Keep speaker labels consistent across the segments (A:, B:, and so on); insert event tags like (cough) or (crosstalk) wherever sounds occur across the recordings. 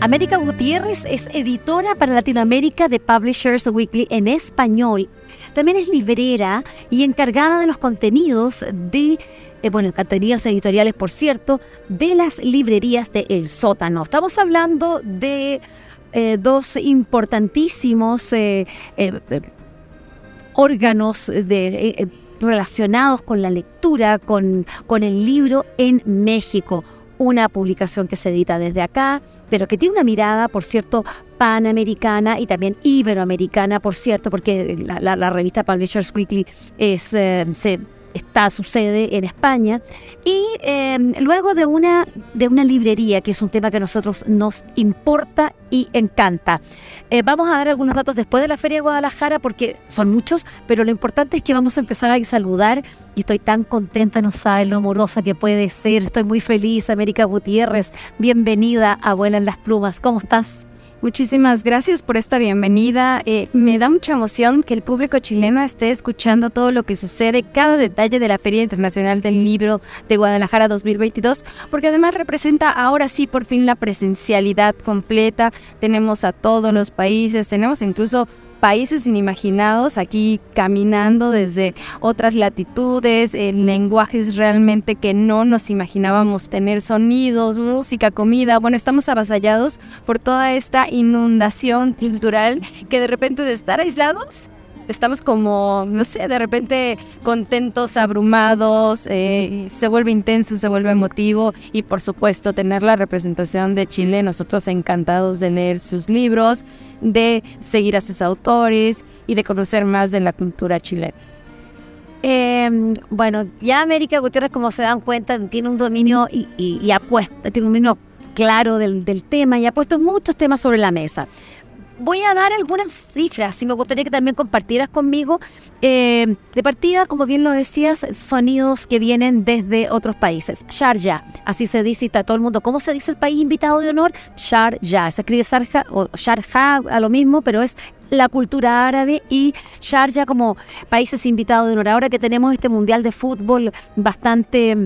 A: América Gutiérrez es editora para Latinoamérica de Publishers Weekly en español. También es librera y encargada de los contenidos de, eh, bueno, contenidos editoriales, por cierto, de las librerías de El Sótano. Estamos hablando de eh, dos importantísimos eh, órganos de, relacionados con la lectura, con, con el libro en México una publicación que se edita desde acá, pero que tiene una mirada, por cierto, panamericana y también iberoamericana, por cierto, porque la, revista Publishers Weekly es, eh, se está sucede en España. Y em, luego de una de una librería que es un tema que a nosotros nos importa y encanta. Eh, vamos a dar algunos datos después de la feria de Guadalajara porque son muchos pero lo importante es que vamos a empezar a saludar y estoy tan contenta no saben lo amorosa que puede ser. Estoy muy feliz América Gutiérrez. Bienvenida a Vuelan las Plumas. ¿cómo estás?
B: Muchísimas gracias por esta bienvenida. Eh, me da mucha emoción que el público chileno esté escuchando todo lo que sucede, cada detalle de la Feria Internacional del Libro de Guadalajara 2022, porque además representa ahora sí por fin la presencialidad completa. Tenemos a todos los países, tenemos incluso países inimaginados, aquí caminando desde otras latitudes, en lenguajes realmente que no nos imaginábamos tener, sonidos, música, comida. Bueno, estamos avasallados por toda esta inundación cultural que de repente de estar aislados estamos como, no sé, de repente contentos, abrumados, eh, se vuelve intenso, se vuelve emotivo y por supuesto tener la representación de Chile, nosotros encantados de leer sus libros, de seguir a sus autores y de conocer más de la cultura chilena.
A: Em, bueno, ya América Gutiérrez, como se dan cuenta, tiene un dominio y, y, apuesta, tiene un dominio claro del, del tema y ha puesto muchos temas sobre la mesa voy a dar algunas cifras y me gustaría que también compartieras conmigo. Eh, de partida, como bien lo decías, sonidos que vienen desde otros países. Sharjah, así se dice y está todo el mundo. ¿Cómo se dice el país invitado de honor? Sharjah. Se escribe Sharjah o Sharjah a lo mismo, pero es la cultura árabe y Sharjah como países invitados de honor. Ahora que tenemos este mundial de fútbol bastante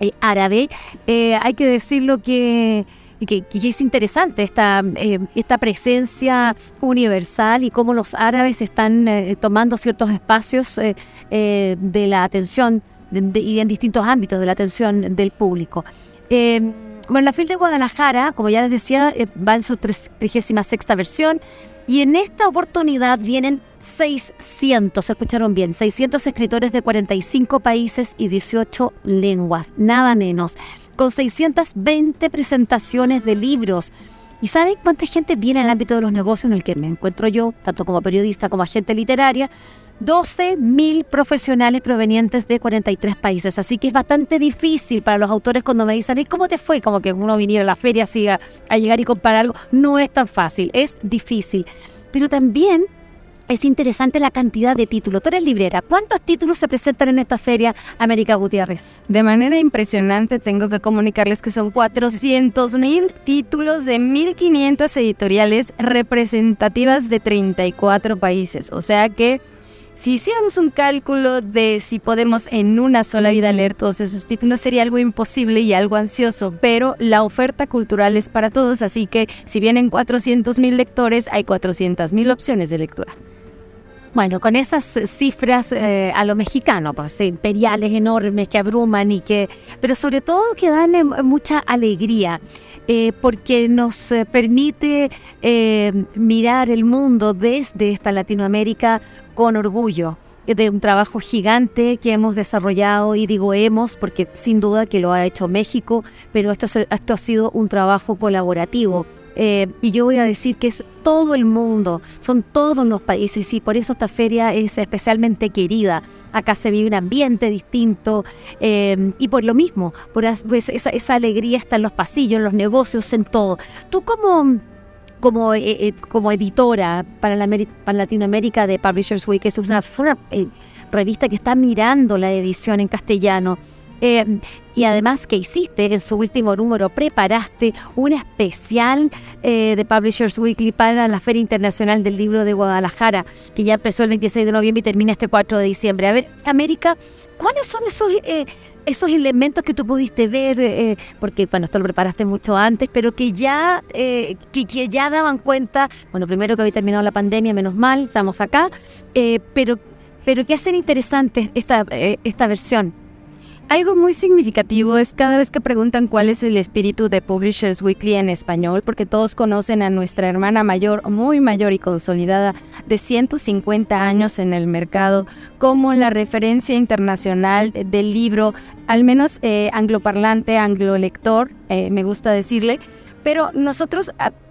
A: eh, árabe, eh, hay que decirlo que y que, es interesante esta, eh, esta presencia universal y cómo los árabes están eh, tomando ciertos espacios eh, de la atención y en distintos ámbitos de la atención del público. bueno, la FIL de Guadalajara, como ya les decía, va en su 36 versión y en esta oportunidad vienen 600, ¿se escucharon bien? 600 escritores de 45 países y 18 lenguas, nada menos con 620 presentaciones de libros. ¿Y saben cuánta gente viene al ámbito de los negocios en el que me encuentro yo, tanto como periodista como agente literaria? 12.000 profesionales provenientes de 43 países. Así que es bastante difícil para los autores cuando me dicen, ¿y cómo te fue? Como que uno viniera a la feria así a, a llegar y comprar algo. No es tan fácil, es difícil. Pero también es interesante la cantidad de títulos. Tú eres librera. ¿Cuántos títulos se presentan en esta feria, América Gutiérrez?
B: De manera impresionante, tengo que comunicarles que son 400 mil títulos de 1.500 editoriales representativas de 34 países. O sea que si hiciéramos un cálculo de si podemos en una sola vida leer todos esos títulos, sería algo imposible y algo ansioso, pero la oferta cultural es para todos, así que si vienen 400 mil lectores, hay 400 mil opciones de lectura.
A: Bueno, con esas cifras eh, a lo mexicano, pues imperiales enormes que abruman y que, pero sobre todo que dan eh, mucha alegría, eh, porque nos permite mirar el mundo desde esta Latinoamérica con orgullo de un trabajo gigante que hemos desarrollado y digo hemos porque sin duda que lo ha hecho México, pero esto, esto ha sido un trabajo colaborativo Eh, y yo voy a decir que es todo el mundo, son todos los países y por eso esta feria es especialmente querida. Acá se vive un ambiente distinto eh, y por lo mismo, por pues, esa, esa alegría está en los pasillos, en los negocios, en todo. Tú como como, eh, como editora para, la para Latinoamérica de Publishers Week, es una, una revista que está mirando la edición en castellano. Eh, y además que hiciste en su último número, preparaste un especial eh, de Publishers Weekly para la Feria Internacional del Libro de Guadalajara, que ya empezó el 26 de noviembre y termina este 4 de diciembre. A ver, América, ¿cuáles son esos... Eh, esos elementos que tú pudiste ver, porque bueno, esto lo preparaste mucho antes, pero que ya, que, que, ya daban cuenta, bueno, primero que había terminado la pandemia, menos mal, estamos acá, pero, pero que hacen interesante esta, esta versión.
B: Algo muy significativo es cada vez que preguntan cuál es el espíritu de Publishers Weekly en español, porque todos conocen a nuestra hermana mayor, muy mayor y consolidada, de 150 años en el mercado, como la referencia internacional del libro, al menos eh, angloparlante, anglolector, eh, me gusta decirle, pero nosotros,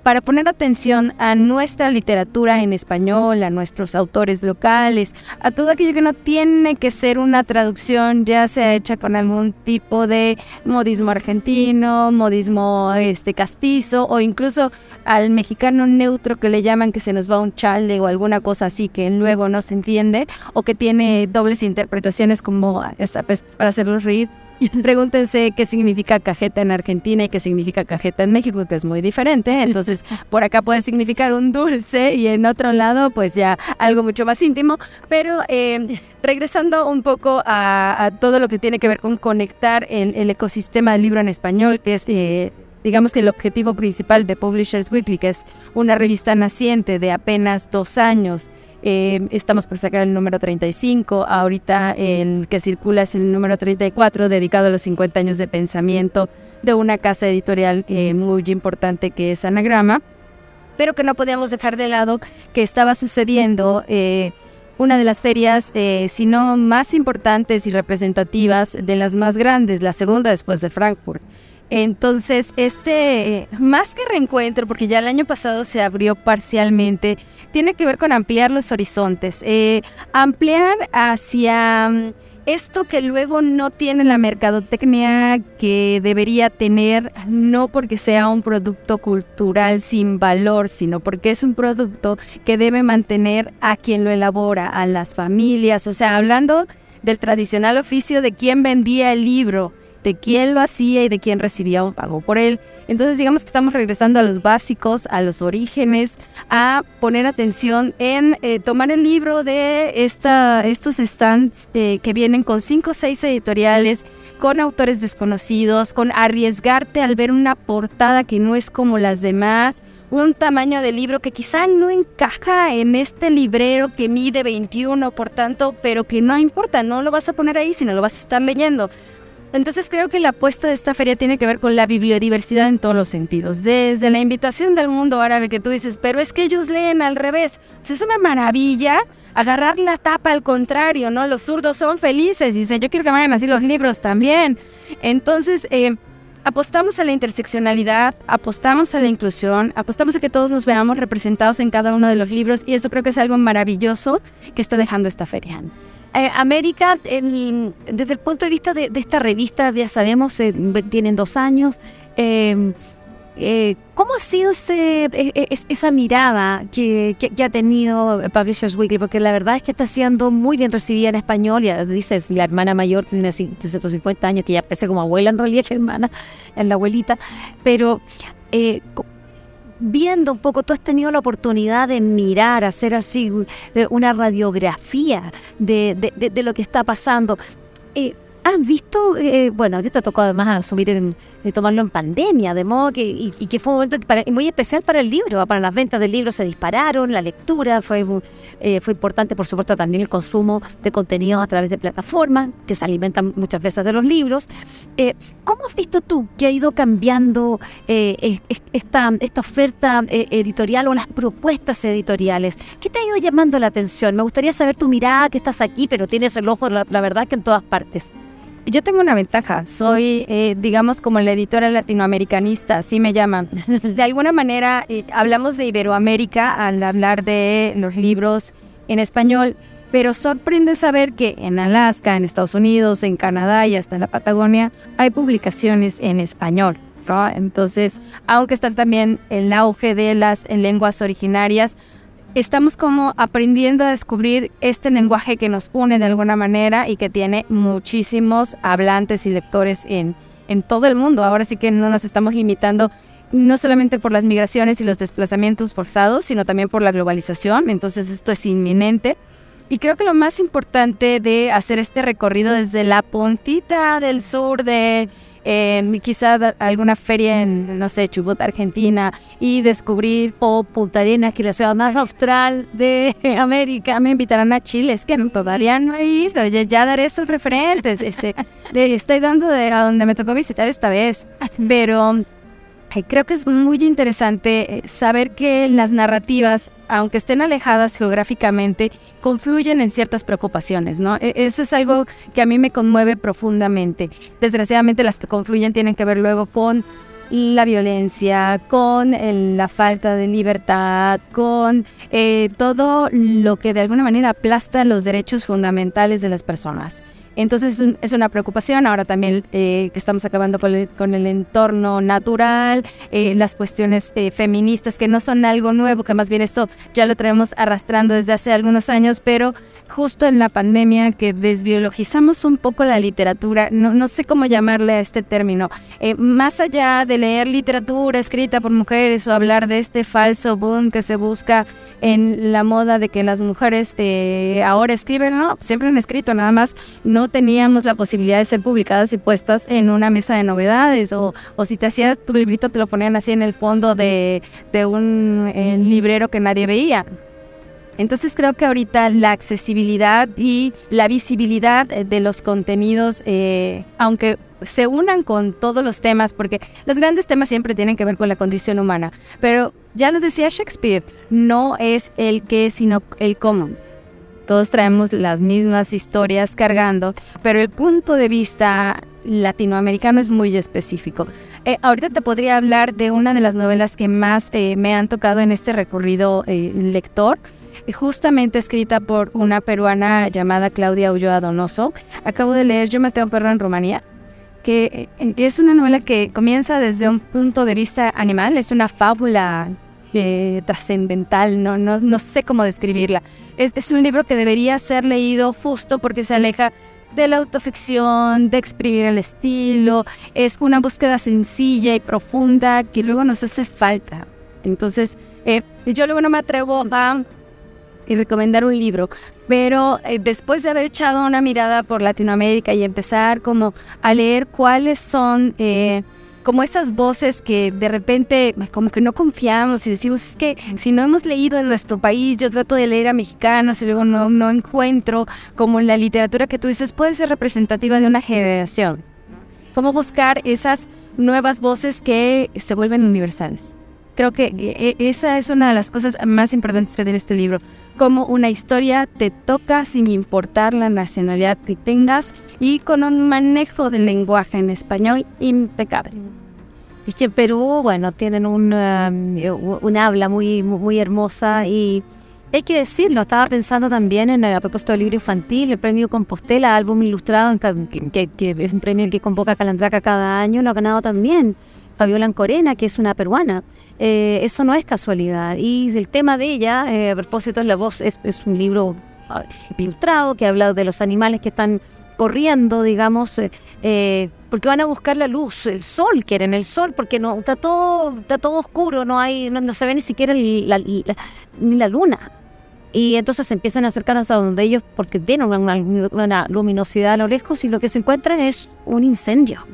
B: para poner atención a nuestra literatura en español, a nuestros autores locales, a todo aquello que no tiene que ser una traducción, ya sea hecha con algún tipo de modismo argentino, modismo este castizo, o incluso al mexicano neutro que le llaman que se nos va un chalde o alguna cosa así que luego no se entiende, o que tiene dobles interpretaciones como pues, para hacerlos reír (laughs) Pregúntense qué significa cajeta en Argentina y qué significa cajeta en México, que es muy diferente. Entonces, por acá puede significar un dulce y en otro lado, pues ya algo mucho más íntimo. Pero eh, regresando un poco a, todo lo que tiene que ver con conectar el, el ecosistema del libro en español, que es... Eh, digamos que el objetivo principal de Publishers Weekly, que es una revista naciente de apenas dos años, eh, estamos por sacar el número 35. Ahorita el que circula es el número 34, dedicado a los 50 años de pensamiento de una casa editorial eh, muy importante que es Anagrama. Pero que no podíamos dejar de lado que estaba sucediendo eh, una de las ferias, si no más importantes y representativas, de las más grandes, la segunda después de Frankfurt. Entonces, este, más que reencuentro, porque ya el año pasado se abrió parcialmente, tiene que ver con ampliar los horizontes, eh, ampliar hacia mm, esto que luego no tiene la mercadotecnia que debería tener, no porque sea un producto cultural sin valor, sino porque es un producto que debe mantener a quien lo elabora, a las familias, o sea, hablando del tradicional oficio de quien vendía el libro, de quién lo hacía y de quién recibía un pago por él. Entonces digamos que estamos regresando a los básicos, a los orígenes, a poner atención en eh, tomar el libro de esta, estos stands eh, que vienen con cinco o seis editoriales, con autores desconocidos, con arriesgarte al ver una portada que no es como las demás, un tamaño de libro que quizá no encaja en este librero que mide 21, por tanto, pero que no importa, no lo vas a poner ahí, sino lo vas a estar leyendo. Entonces creo que la apuesta de esta feria tiene que ver con la bibliodiversidad en todos los sentidos. Desde la invitación del mundo árabe que tú dices, pero es que ellos leen al revés. es una maravilla agarrar la tapa al contrario, ¿no? Los zurdos son felices, dicen, yo quiero que vayan así los libros también. Entonces, eh, apostamos a la interseccionalidad, apostamos a la inclusión, apostamos a que todos nos veamos representados en cada uno de los libros y eso creo que es algo maravilloso que está dejando esta feria.
A: Eh, América, desde el punto de vista de, esta revista, ya sabemos, eh, tienen dos años. Eh, ¿Cómo ha sido ese, e, e, esa mirada que, ha tenido Publishers Weekly? Porque la verdad es que está siendo muy bien recibida en español. Ya dices, la hermana mayor tiene 150 años, que ya parece como abuela en realidad, (laughs) hermana, en la abuelita. Pero, viendo un poco, tú has tenido la oportunidad de mirar, hacer así eh, una radiografía de, de, lo que está pasando. Eh, ¿Has visto, eh, bueno, a ti te tocó además asumir, en, de tomarlo en pandemia, de modo que, y, que fue un momento muy especial para el libro, para las ventas del libro se dispararon, la lectura fue, eh, fue importante, por supuesto, también el consumo de contenidos a través de plataformas que se alimentan muchas veces de los libros. Eh, ¿Cómo has visto tú que ha ido cambiando esta, esta oferta editorial o las propuestas editoriales? ¿Qué te ha ido llamando la atención? Me gustaría saber tu mirada, que estás aquí, pero tienes el ojo, la, la verdad, que en todas partes.
B: Yo tengo una ventaja, soy, eh, digamos, como la editora latinoamericanista, así me llaman. (laughs) De alguna manera, eh, hablamos de Iberoamérica al hablar de los libros en español, pero sorprende saber que en Alaska, en Estados Unidos, en Canadá y hasta en la Patagonia hay publicaciones en español. Entonces, aunque está también el auge de las lenguas originarias, estamos como aprendiendo a descubrir este lenguaje que nos une de alguna manera y que tiene muchísimos hablantes y lectores en, en todo el mundo. Ahora sí que no nos estamos limitando no solamente por las migraciones y los desplazamientos forzados, sino también por la globalización. Entonces esto es inminente. Y creo que lo más importante de hacer este recorrido desde la puntita del sur de eh, quizá alguna feria en, no sé, Chubut, Argentina, y descubrir, o Punta Arenas, que es la ciudad más austral de (laughs) América, me invitarán a Chile, es que todavía no he ido, ya, daré sus referentes, este, estoy dando de a donde me tocó visitar esta vez, pero creo que es muy interesante eh, saber que las narrativas, aunque estén alejadas geográficamente, confluyen en ciertas preocupaciones, ¿no? E, eso es algo que a mí me conmueve profundamente. Desgraciadamente las que confluyen tienen que ver luego con la violencia, con la falta de libertad, con eh, todo lo que de alguna manera aplasta los derechos fundamentales de las personas. Entonces es una preocupación. Ahora también eh, que estamos acabando con el, entorno natural, eh, las cuestiones eh, feministas que no son algo nuevo, que más bien esto ya lo traemos arrastrando desde hace algunos años, pero justo en la pandemia que desbiologizamos un poco la literatura, no, no sé cómo llamarle a este término, eh, más allá de leer literatura escrita por mujeres o hablar de este falso boom que se busca en la moda de que las mujeres eh, ahora escriben, no, siempre han escrito, nada más no teníamos la posibilidad de ser publicadas y puestas en una mesa de novedades o, o si te hacías tu librito te lo ponían así en el fondo de, un eh, librero que nadie veía. Entonces creo que ahorita la accesibilidad y la visibilidad eh, de los contenidos, eh, aunque se unan con todos los temas, porque los grandes temas siempre tienen que ver con la condición humana, pero ya lo decía Shakespeare, no es el qué, sino el cómo. Todos traemos las mismas historias cargando, pero el punto de vista latinoamericano es muy específico. Eh, ahorita te podría hablar de una de las novelas que más me han tocado en este recorrido lector, justamente escrita por una peruana llamada Claudia Ulloa Donoso. Acabo de leer Yo maté a un perro en Rumanía, que eh, es una novela que comienza desde un punto de vista animal, es una fábula eh, trascendental, no, no, no sé cómo describirla. Es, es un libro que debería ser leído justo porque se aleja de la autoficción, de exprimir el estilo, es una búsqueda sencilla y profunda que luego nos hace falta. Entonces, eh, yo luego no me atrevo a y recomendar un libro, pero eh, después de haber echado una mirada por Latinoamérica y empezar como a leer cuáles son eh, como esas voces que de repente como que no confiamos y decimos es que si no hemos leído en nuestro país, yo trato de leer a mexicanos y luego no, no encuentro como la literatura que tú dices puede ser representativa de una generación. Cómo buscar esas nuevas voces que se vuelven universales. Creo que eh, esa es una de las cosas más importantes de este libro como una historia te toca sin importar la nacionalidad que tengas y con un manejo del lenguaje en español impecable.
A: Y que en Perú, bueno, tienen un, um, habla muy, muy hermosa y hay que decirlo, estaba pensando también en, a propósito del libro infantil, el premio Compostela, álbum ilustrado, que, que, es un premio que convoca Calandraca cada año, lo ha ganado también. Fabiola Ancorena, que es una peruana. Eh, eso no es casualidad. Y el tema de ella, eh, a propósito, la voz es, un libro ilustrado que habla de los animales que están corriendo, digamos, eh, porque van a buscar la luz, el sol, quieren el sol, porque no está todo está todo oscuro, no hay no, se ve ni siquiera ni la luna. Y entonces empiezan a acercarse a donde ellos, porque tienen una luminosidad a lo lejos, y lo que se encuentran es un incendio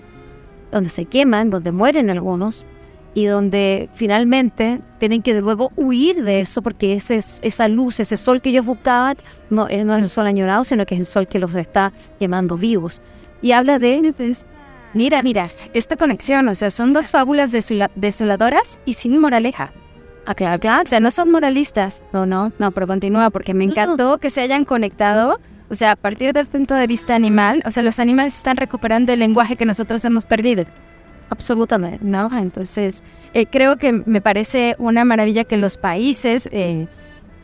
A: donde se queman, donde mueren algunos y donde finalmente tienen que luego huir de eso porque ese, esa luz, ese sol que ellos buscaban, no, eh, no es el sol añorado, sino que es el sol que los está quemando vivos. Y habla de... Mira, mira, esta conexión, o sea, son dos fábulas desoladoras y sin moraleja. Ah, claro, claro, o sea, no son moralistas. No, no, no, pero continúa porque me encantó que se hayan conectado
B: O sea, a partir del punto de vista animal, o sea, los animales están recuperando el lenguaje que nosotros hemos perdido. Absolutamente, ¿no? Entonces, eh, creo que me parece una maravilla que los países eh,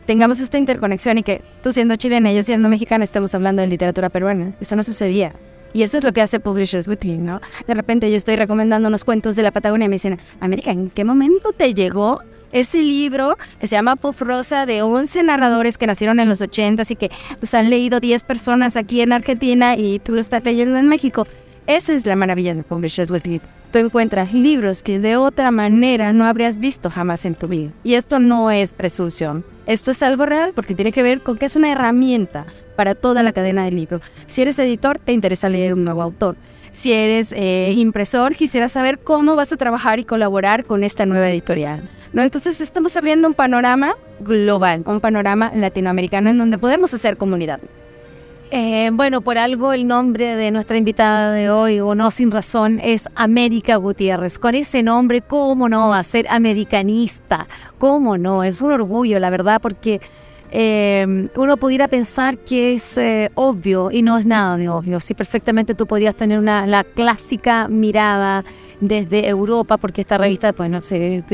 B: tengamos esta interconexión y que tú siendo chilena y yo siendo mexicana estemos hablando de literatura peruana. Eso no sucedía. Y eso es lo que hace Publishers Weekly, ¿no? De repente yo estoy recomendando unos cuentos de la Patagonia y me dicen, América, ¿en qué momento te llegó ese libro que se llama Puff Rosa de 11 narradores que nacieron en los 80 y que pues, han leído 10 personas aquí en Argentina y tú lo estás leyendo en México? Esa es la maravilla de Publishers Weekly. Tú encuentras libros que de otra manera no habrías visto jamás en tu vida. Y esto no es presunción. Esto es algo real porque tiene que ver con que es una herramienta para toda la cadena del libro. Si eres editor, te interesa leer un nuevo autor. Si eres eh, impresor, quisiera saber cómo vas a trabajar y colaborar con esta nueva editorial. ¿No? Entonces estamos abriendo un panorama global, un panorama latinoamericano en donde podemos hacer comunidad.
A: Eh, bueno, por algo el nombre de nuestra invitada de hoy, o no sin razón, es América Gutiérrez. Con ese nombre, ¿cómo no va a ser americanista? ¿Cómo no? Es un orgullo, la verdad, porque eh, uno pudiera pensar que es eh, obvio y no es nada de obvio. Si perfectamente tú podrías tener una, la clásica mirada desde Europa, porque esta revista pues, no se,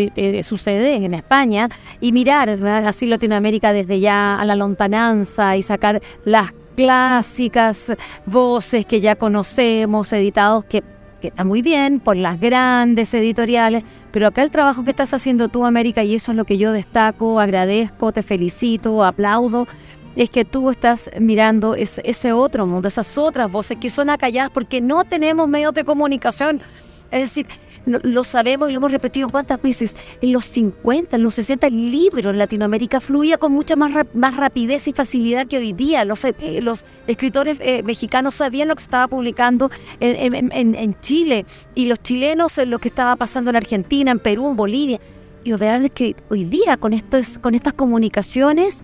A: sucede en España, y mirar así Latinoamérica desde ya a la lontananza y sacar las clásicas voces que ya conocemos, editados que, que está muy bien por las grandes editoriales, pero acá el trabajo que estás haciendo tú, América, y eso es lo que yo destaco, agradezco, te felicito, aplaudo, es que tú estás mirando ese, otro mundo, esas otras voces que son acalladas porque no tenemos medios de comunicación. Es decir, lo sabemos y lo hemos repetido cuántas veces, en los 50, en los 60, el libro en Latinoamérica fluía con mucha más, más rapidez y facilidad que hoy día. Los, eh, los escritores eh, mexicanos sabían lo que estaba publicando en, en, Chile y los chilenos lo que estaba pasando en Argentina, en Perú, en Bolivia. Y la verdad es que hoy día con, estos, con estas comunicaciones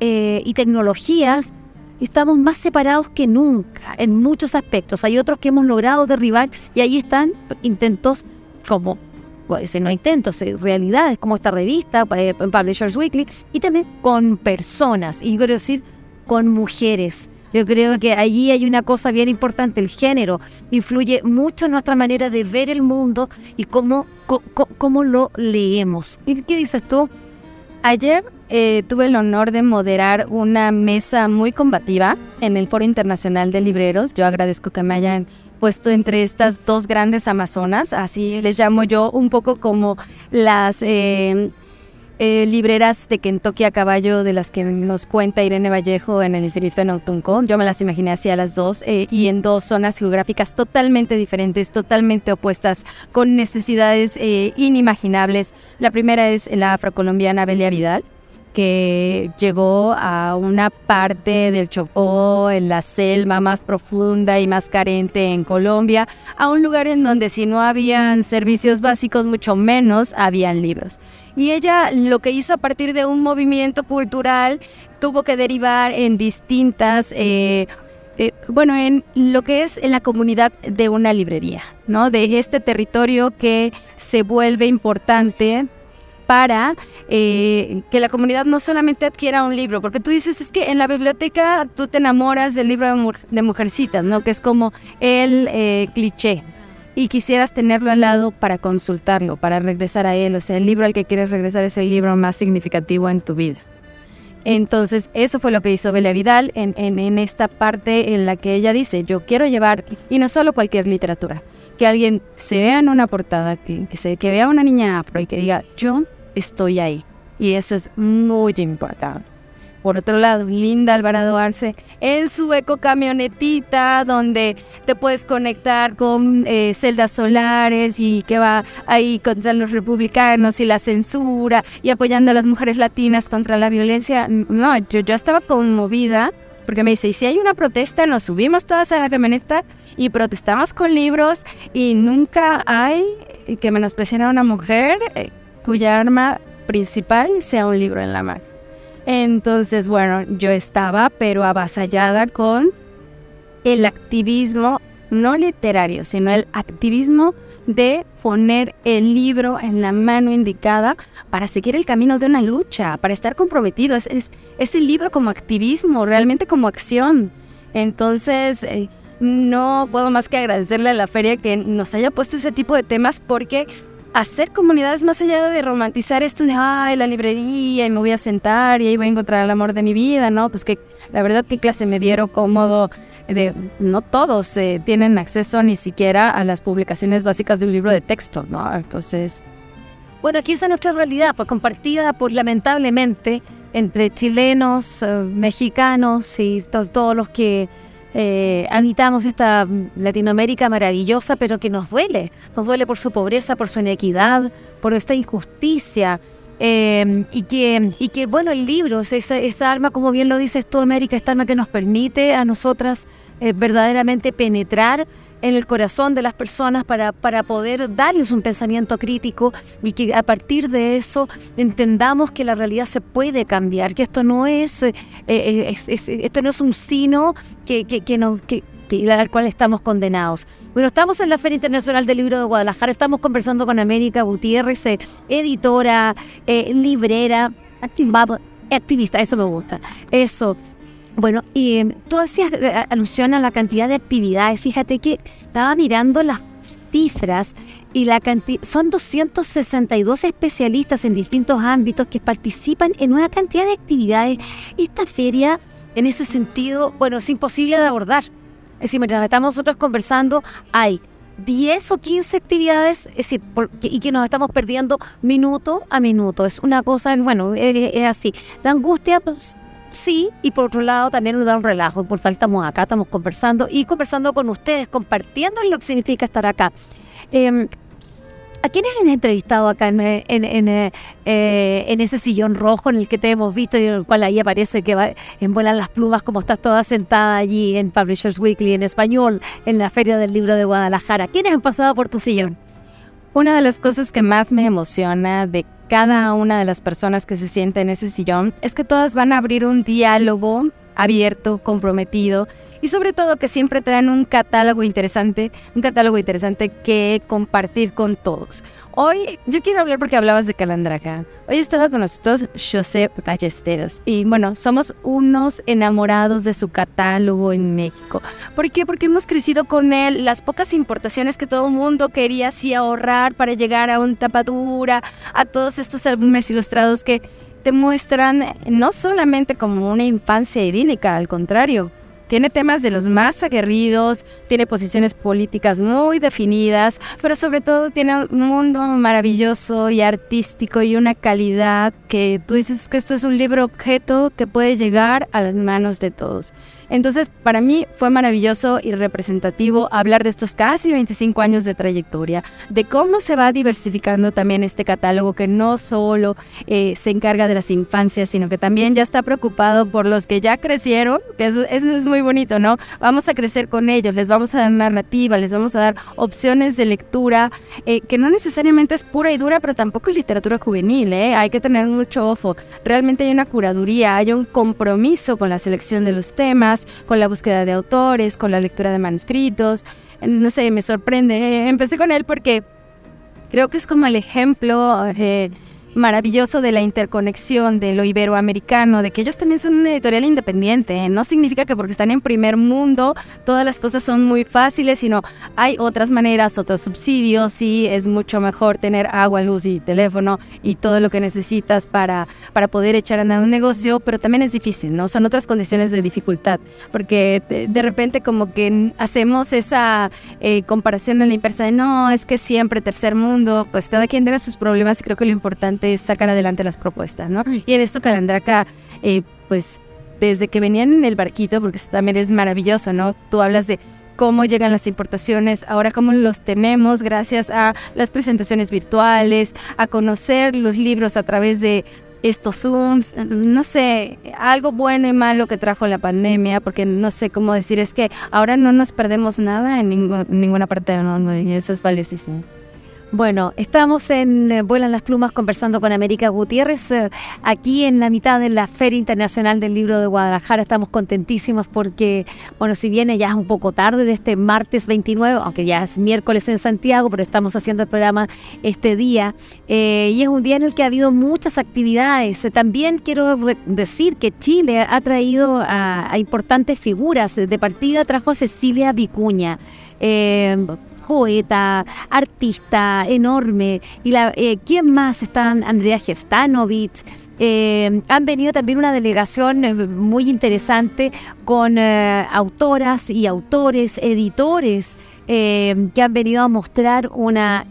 A: eh, y tecnologías, estamos más separados que nunca en muchos aspectos. Hay otros que hemos logrado derribar y ahí están intentos como, pues, no intentos, eh, realidades como esta revista, eh, Publishers Weekly, y también con personas, y quiero decir, con mujeres. Yo creo que allí hay una cosa bien importante, el género influye mucho en nuestra manera de ver el mundo y cómo, cómo, lo leemos. ¿Qué, ¿Qué dices tú?
B: Ayer eh, tuve el honor de moderar una mesa muy combativa en el Foro Internacional de Libreros. Yo agradezco que me hayan puesto entre estas dos grandes amazonas, así les llamo yo, un poco como las eh, eh, libreras de Kentucky a caballo de las que nos cuenta Irene Vallejo en el Instituto de Nautunco. Yo me las imaginé así a las dos y en dos zonas geográficas totalmente diferentes, totalmente opuestas, con necesidades inimaginables. La primera es la afrocolombiana Belia Vidal que llegó a una parte del Chocó, en la selva más profunda y más carente en Colombia, a un lugar en donde si no habían servicios básicos, mucho menos habían libros. Y ella lo que hizo a partir de un movimiento cultural tuvo que derivar en distintas... Eh, eh, bueno, en lo que es en la comunidad de una librería, ¿no? De este territorio que se vuelve importante para eh, que la comunidad no solamente adquiera un libro, porque tú dices, es que en la biblioteca tú te enamoras del libro de, mujercitas, ¿no? Que es como el eh, cliché. Y quisieras tenerlo al lado para consultarlo, para regresar a él. O sea, el libro al que quieres regresar es el libro más significativo en tu vida. Entonces, eso fue lo que hizo Bella Vidal en, en, esta parte en la que ella dice, yo quiero llevar, y no solo cualquier literatura, que alguien se vea en una portada, que, que, se, que vea a una niña afro y que diga, yo estoy ahí. Y eso es muy importante. Por otro lado, Linda Alvarado Arce en su eco camionetita donde te puedes conectar con eh, celdas solares y que va ahí contra los republicanos y la censura y apoyando a las mujeres latinas contra la violencia. No, yo ya estaba conmovida porque me dice, y si hay una protesta, nos subimos todas a la camioneta y protestamos con libros y nunca hay que menosprecien a una mujer. Cuya arma principal sea un libro en la mano. Entonces, bueno, yo estaba pero avasallada con el activismo no literario, sino el activismo de poner el libro en la mano indicada para seguir el camino de una lucha, para estar comprometido. Es, es, el libro como activismo, realmente como acción. Entonces, eh, no puedo más que agradecerle a la feria que nos haya puesto ese tipo de temas porque hacer comunidades más allá de romantizar esto de, ay, la librería y me voy a sentar y ahí voy a encontrar el amor de mi vida, ¿no? Pues que la verdad que clase me dieron cómodo, de, no todos eh, tienen acceso ni siquiera a las publicaciones básicas de un libro de texto, ¿no? Entonces...
A: Bueno, aquí está nuestra realidad, pues compartida por lamentablemente entre chilenos, eh, mexicanos y todos los que eh, habitamos esta Latinoamérica maravillosa, pero que nos duele. Nos duele por su pobreza, por su inequidad, por esta injusticia. Eh, y, que, y que, bueno, el libro, esa, esta arma, como bien lo dices tú, América, esta arma que nos permite a nosotras eh, verdaderamente penetrar en el corazón de las personas para, para poder darles un pensamiento crítico y que a partir de eso entendamos que la realidad se puede cambiar, que esto no es, eh, eh, esto no es un sino que, que, que, no, que, al cual estamos condenados. Bueno, estamos en la Feria Internacional del Libro de Guadalajara, estamos conversando con América Gutiérrez, eh, editora, librera, activista, eso me gusta. Eso, bueno, y em, tú hacías eh, alusión a la cantidad de actividades. Fíjate que estaba mirando las cifras y la son 262 especialistas en distintos ámbitos que participan en una cantidad de actividades. Esta feria, en ese sentido, bueno, es imposible de abordar. Es decir, mientras estamos nosotros conversando, hay 10 o 15 actividades, es decir, y que nos estamos perdiendo minuto a minuto. Es una cosa, bueno, es, es así. Da angustia, pues, sí, y por otro lado también nos da un relajo. Por tal estamos acá, estamos conversando y conversando con ustedes, compartiendo lo que significa estar acá. Em, ¿A quiénes han entrevistado acá en, en, eh, en, ese sillón rojo en el que te hemos visto y en el cual ahí aparece que va, envuelan las plumas como estás toda sentada allí en Publishers Weekly en español, en la Feria del Libro de Guadalajara? ¿Quiénes han pasado por tu sillón?
B: Una de las cosas que más me emociona de cada una de las personas que se sienta en ese sillón es que todas van a abrir un diálogo abierto, comprometido y sobre todo que siempre traen un catálogo interesante, un catálogo interesante que compartir con todos. Hoy yo quiero hablar porque hablabas de Calandraca. Hoy estaba con nosotros José Ballesteros y bueno, somos unos enamorados de su catálogo en México. ¿Por qué? Porque hemos crecido con él, las pocas importaciones que todo el mundo quería así ahorrar para llegar a un tapadura, a todos estos álbumes ilustrados que te muestran no solamente como una infancia idílica, al contrario, tiene temas de los más aguerridos, tiene posiciones políticas muy definidas, pero sobre todo tiene un mundo maravilloso y artístico y una calidad que tú dices que esto es un libro objeto que puede llegar a las manos de todos. Entonces, para mí fue maravilloso y representativo hablar de estos casi 25 años de trayectoria, de cómo se va diversificando también este catálogo que no solo eh, se encarga de las infancias, sino que también ya está preocupado por los que ya crecieron, que eso, es muy bonito, ¿no? Vamos a crecer con ellos, les vamos a dar narrativa, les vamos a dar opciones de lectura, eh, que no necesariamente es pura y dura, pero tampoco es literatura juvenil, ¿eh? Hay que tener mucho ojo. Realmente hay una curaduría, hay un compromiso con la selección de los temas, con la búsqueda de autores, con la lectura de manuscritos. No sé, me sorprende. Empecé con él porque creo que es como el ejemplo eh, maravilloso de la interconexión de lo iberoamericano, de que ellos también son una editorial independiente. ¿eh? No significa que porque están en primer mundo todas las cosas son muy fáciles, sino hay otras maneras, otros subsidios, y es mucho mejor tener agua, luz y teléfono y todo lo que necesitas para, para poder echar a andar un negocio, pero también es difícil, ¿no? Son otras condiciones de dificultad, porque de, repente como que hacemos esa eh, comparación en la inversa de no, es que siempre tercer mundo, pues cada quien tiene sus problemas y creo que lo importante sacar adelante las propuestas, ¿no? Y en esto Calandraca, eh, pues desde que venían en el barquito, porque eso también es maravilloso, ¿no? Tú hablas de cómo llegan las importaciones, ahora cómo los tenemos gracias a las presentaciones virtuales, a conocer los libros a través de estos Zooms, no sé, algo bueno y malo que trajo la pandemia, porque no sé cómo decir, es que ahora no nos perdemos nada en, ninguna parte del mundo y eso es valiosísimo.
A: Bueno, estamos en eh, Vuelan las Plumas conversando con América Gutiérrez, eh, aquí en la mitad de la Feria Internacional del Libro de Guadalajara. Estamos contentísimos porque, bueno, si viene ya es un poco tarde de este martes 29, aunque ya es miércoles en Santiago, pero estamos haciendo el programa este día. Eh, y es un día en el que ha habido muchas actividades. también quiero decir que Chile ha traído a, importantes figuras. De partida trajo a Cecilia Vicuña. Poeta, artista enorme. ¿Y la, eh, quién más? Están Andrea Jeftanovich. Eh, han venido también una delegación eh, muy interesante con autoras y autores, editores. que han venido a mostrar una,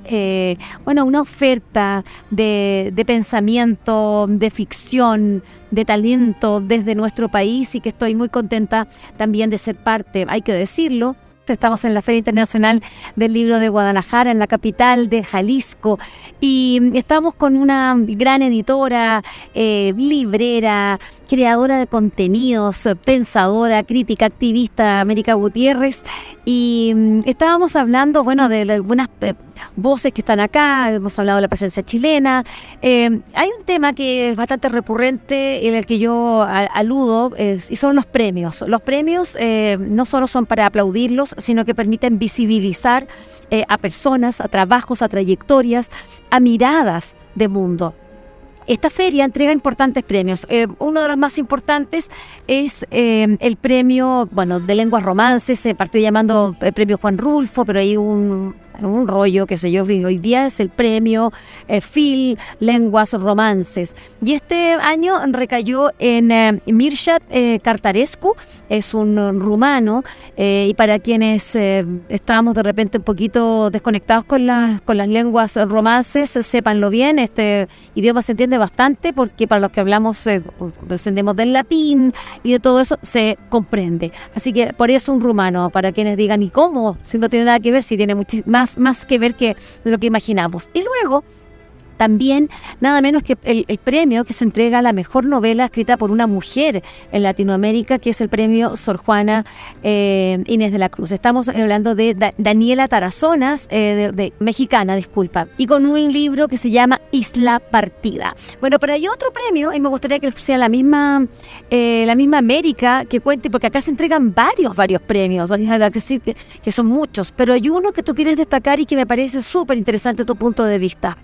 A: bueno, una oferta de, de, pensamiento, de ficción, de talento desde nuestro país y que estoy muy contenta también de ser parte, hay que decirlo, Estamos en la Feria Internacional del Libro de Guadalajara, en la capital de Jalisco, y estamos con una gran editora, eh, librera, creadora de contenidos, pensadora, crítica, activista, América Gutiérrez, y mm, estábamos hablando, bueno, de algunas eh, voces que están acá, hemos hablado de la presencia chilena. Eh, hay un tema que es bastante recurrente en el que yo aludo y son los premios. Los premios eh, no solo son para aplaudirlos, sino que permiten visibilizar a personas, a trabajos, a trayectorias, a miradas de mundo. Esta feria entrega importantes premios. uno de los más importantes es el premio, bueno, de lenguas romances, se partió llamando el premio Juan Rulfo, pero hay un, un rollo, que sé yo, hoy día es el premio eh, Phil Lenguas Romances. Y este año recayó en eh, Mirshat eh, Cartarescu, es un rumano, y para quienes estábamos de repente un poquito desconectados con las, con las lenguas romances, sépanlo bien, este idioma se entiende bastante porque para los que hablamos, descendemos del latín y de todo eso, se comprende. Así que por eso un rumano, para quienes digan, ¿y cómo? Si no tiene nada que ver, si tiene más que ver que lo que imaginamos. Y luego también nada menos que el, premio que se entrega a la mejor novela escrita por una mujer en Latinoamérica, que es el premio Sor Juana eh, Inés de la Cruz. Estamos hablando de Daniela Tarazonas, eh, de, mexicana, disculpa, y con un libro que se llama Isla Partida. Bueno, pero hay otro premio, y me gustaría que sea la misma, eh, la misma América que cuente, porque acá se entregan varios, varios premios, que, que son muchos, pero hay uno que tú quieres destacar y que me parece súper interesante tu punto de vista.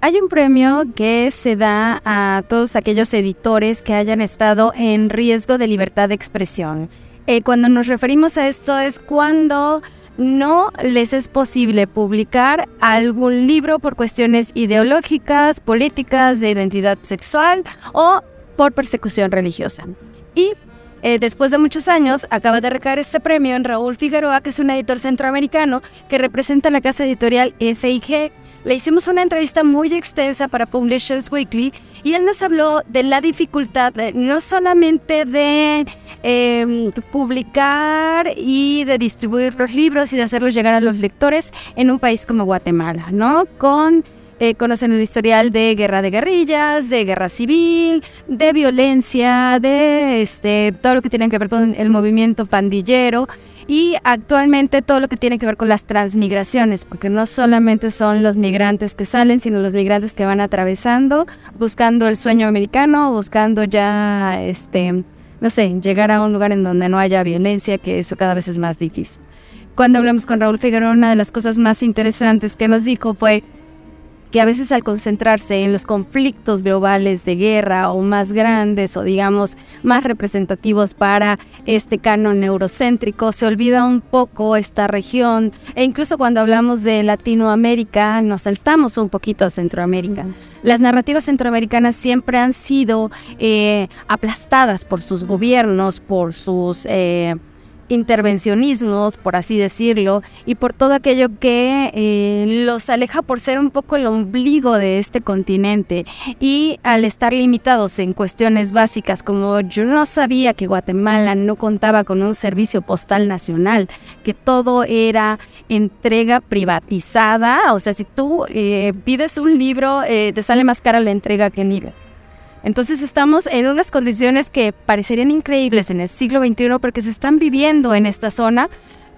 B: Hay un premio que se da a todos aquellos editores que hayan estado en riesgo de libertad de expresión. Eh, cuando nos referimos a esto es cuando no les es posible publicar algún libro por cuestiones ideológicas, políticas, de identidad sexual o por persecución religiosa. Y eh, después de muchos años, acaba de recaer este premio en Raúl Figueroa, que es un editor centroamericano que representa la casa editorial FIG le hicimos una entrevista muy extensa para Publishers Weekly y él nos habló de la dificultad no solamente de em, publicar y de distribuir los libros y de hacerlos llegar a los lectores en un país como Guatemala, ¿no? Con eh, conocen el historial de guerra de guerrillas, de guerra civil, de violencia, de este, todo lo que tiene que ver con el movimiento pandillero y actualmente todo lo que tiene que ver con las transmigraciones, porque no solamente son los migrantes que salen, sino los migrantes que van atravesando, buscando el sueño americano, buscando ya, este, no sé, llegar a un lugar en donde no haya violencia, que eso cada vez es más difícil. Cuando hablamos con Raúl Figueroa, una de las cosas más interesantes que nos dijo fue que a veces al concentrarse en los conflictos globales de guerra o más grandes o digamos más representativos para este canon eurocéntrico, se olvida un poco esta región e incluso cuando hablamos de Latinoamérica nos saltamos un poquito a Centroamérica. Las narrativas centroamericanas siempre han sido eh, aplastadas por sus gobiernos, por sus... Eh, intervencionismos, por así decirlo, y por todo aquello que eh, los aleja por ser un poco el ombligo de este continente. Y al estar limitados en cuestiones básicas como yo no sabía que Guatemala no contaba con un servicio postal nacional, que todo era entrega privatizada, o sea, si tú eh, pides un libro, eh, te sale más cara la entrega que el libro. Entonces estamos en unas condiciones que parecerían increíbles en el siglo XXI porque se están viviendo en esta zona.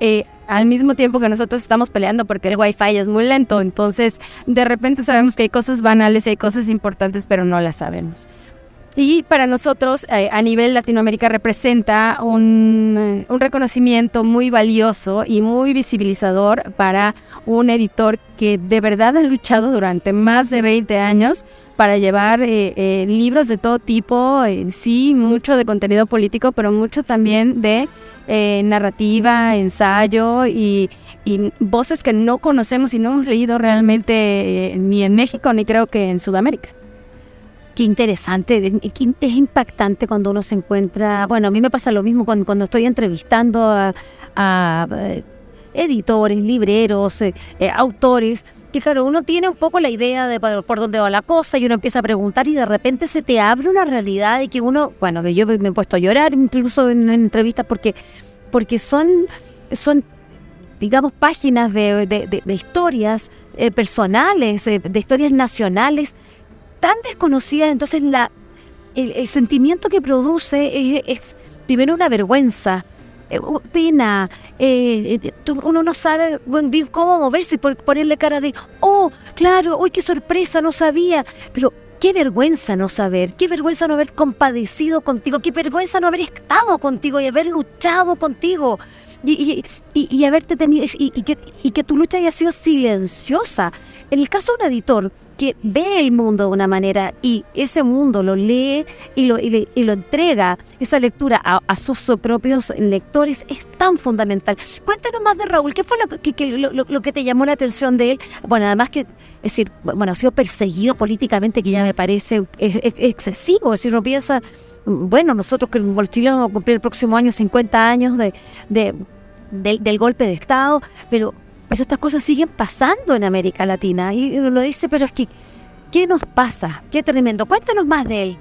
B: Eh, al mismo tiempo que nosotros estamos peleando porque el wifi es muy lento, entonces de repente sabemos que hay cosas banales y hay cosas importantes, pero no las sabemos. Y para nosotros, eh, a nivel Latinoamérica, representa un, eh, un, reconocimiento muy valioso y muy visibilizador para un editor que de verdad ha luchado durante más de 20 años para llevar eh, libros de todo tipo, sí, mucho de contenido político, pero mucho también de narrativa, ensayo y, voces que no conocemos y no hemos leído realmente ni en México ni creo que en Sudamérica.
A: Qué interesante, es impactante cuando uno se encuentra, bueno, a mí me pasa lo mismo cuando, cuando estoy entrevistando a, eh, editores, libreros, eh, eh, autores, claro, uno tiene un poco la idea de por, dónde va la cosa y uno empieza a preguntar y de repente se te abre una realidad y que uno, bueno, que yo me he puesto a llorar incluso en, entrevistas porque, porque son, son digamos, páginas de, historias personales, de historias nacionales tan desconocida, entonces la, el, sentimiento que produce es, primero una vergüenza, eh, pena, eh, eh, uno no sabe cómo moverse, por ponerle cara de, oh, claro, uy, qué sorpresa, no sabía, pero qué vergüenza no saber, qué vergüenza no haber compadecido contigo, qué vergüenza no haber estado contigo y haber luchado contigo. Y, y, y, haberte tenido y, que, y que tu lucha haya sido silenciosa. En el caso de un editor, que ve el mundo de una manera y ese mundo lo lee y lo, y, lo entrega, esa lectura a, sus propios lectores, es tan fundamental. Cuéntanos más de Raúl, ¿qué fue lo que, lo, que te llamó la atención de él? Bueno, además que, es decir, bueno, ha sido perseguido políticamente, que ya me parece excesivo, es decir, uno piensa, bueno, nosotros que los chilenos vamos a cumplir el próximo año 50 años de, de del golpe de Estado, pero pero estas cosas siguen pasando en América Latina. Y uno dice, pero es que, ¿qué nos pasa? Qué tremendo. Cuéntanos más de él.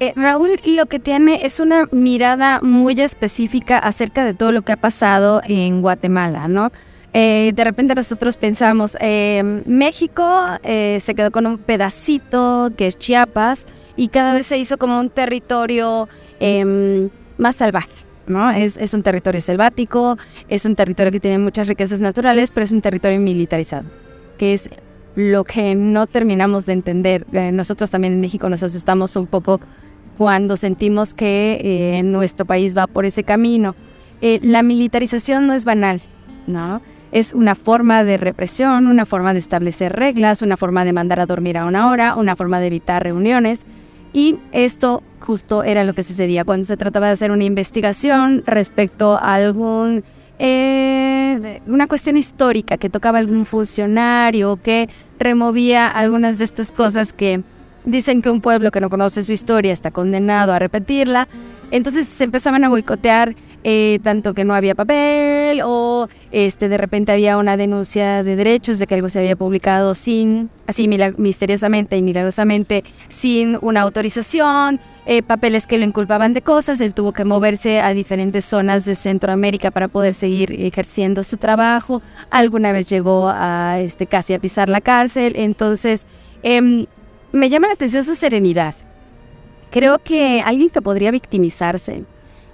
B: Eh, Raúl lo que tiene es una mirada muy específica acerca de todo lo que ha pasado en Guatemala, ¿no? Eh, de repente nosotros pensamos, eh, México se quedó con un pedacito que es Chiapas y cada vez se hizo como un territorio em, más salvaje. Es, un territorio selvático, es un territorio que tiene muchas riquezas naturales, pero es un territorio militarizado, que es lo que no terminamos de entender. Eh, nosotros también en México nos asustamos un poco cuando sentimos que eh, nuestro país va por ese camino. Eh, la militarización no es banal, ¿no? Es una forma de represión, una forma de establecer reglas, una forma de mandar a dormir a una hora, una forma de evitar reuniones. Y esto justo era lo que sucedía cuando se trataba de hacer una investigación respecto a algún eh, una cuestión histórica que tocaba algún funcionario que removía algunas de estas cosas que dicen que un pueblo que no conoce su historia está condenado a repetirla. Entonces se empezaban a boicotear eh, tanto que no había papel o este de repente había una denuncia de derechos de que algo se había publicado sin así misteriosamente y milagrosamente sin una autorización eh, papeles que lo inculpaban de cosas. Él tuvo que moverse a diferentes zonas de Centroamérica para poder seguir ejerciendo su trabajo. Alguna vez llegó a este casi a pisar la cárcel. Entonces em, me llama la atención su serenidad creo que alguien que podría victimizarse